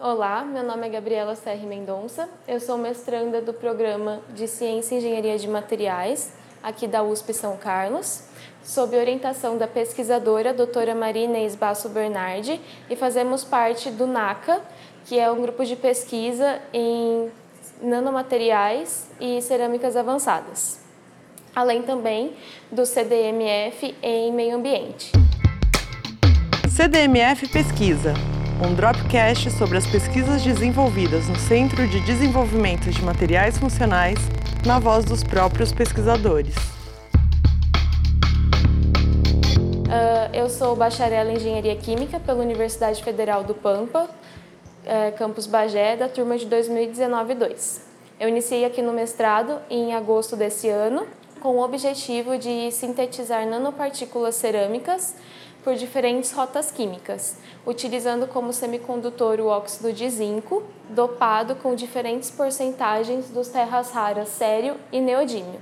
Olá, meu nome é Gabriela Serri Mendonça. Eu sou mestranda do programa de Ciência e Engenharia de Materiais, aqui da USP São Carlos, sob orientação da pesquisadora doutora Maria Inês Basso Bernardi, e fazemos parte do NACA, que é um grupo de pesquisa em nanomateriais e cerâmicas avançadas, além também do CDMF em meio ambiente. CDMF Pesquisa um Dropcast sobre as pesquisas desenvolvidas no Centro de Desenvolvimento de Materiais Funcionais, na voz dos próprios pesquisadores. Uh, eu sou bacharel em Engenharia Química pela Universidade Federal do Pampa, uh, campus Bagé, da turma de 2019-2. Eu iniciei aqui no mestrado em agosto desse ano, com o objetivo de sintetizar nanopartículas cerâmicas por diferentes rotas químicas, utilizando como semicondutor o óxido de zinco, dopado com diferentes porcentagens dos terras raras sério e neodímio.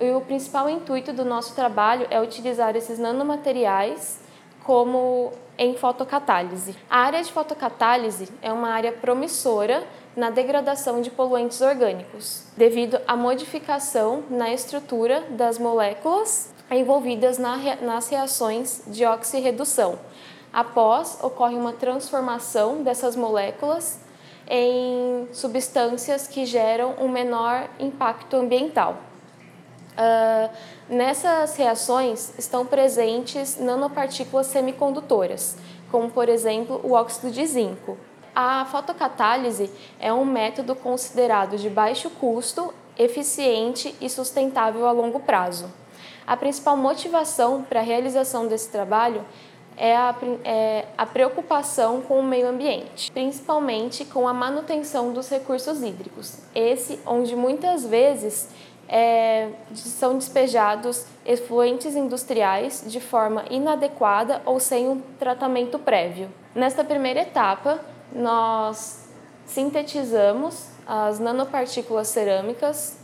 E o principal intuito do nosso trabalho é utilizar esses nanomateriais como em fotocatálise. A área de fotocatálise é uma área promissora na degradação de poluentes orgânicos, devido à modificação na estrutura das moléculas envolvidas nas reações de oxirredução. Após, ocorre uma transformação dessas moléculas em substâncias que geram um menor impacto ambiental. Uh, nessas reações estão presentes nanopartículas semicondutoras, como por exemplo o óxido de zinco. A fotocatálise é um método considerado de baixo custo, eficiente e sustentável a longo prazo. A principal motivação para a realização desse trabalho é a, é a, preocupação com o meio ambiente, principalmente com a manutenção dos recursos hídricos. Esse onde muitas vezes é, são despejados efluentes industriais de forma inadequada ou sem um tratamento prévio. Nesta primeira etapa, nós sintetizamos as nanopartículas cerâmicas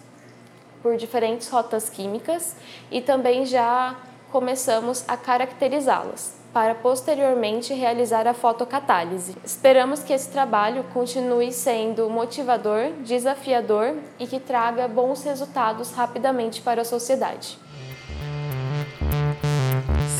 por diferentes rotas químicas e também já começamos a caracterizá-las para posteriormente realizar a fotocatálise. Esperamos que esse trabalho continue sendo motivador, desafiador e que traga bons resultados rapidamente para a sociedade.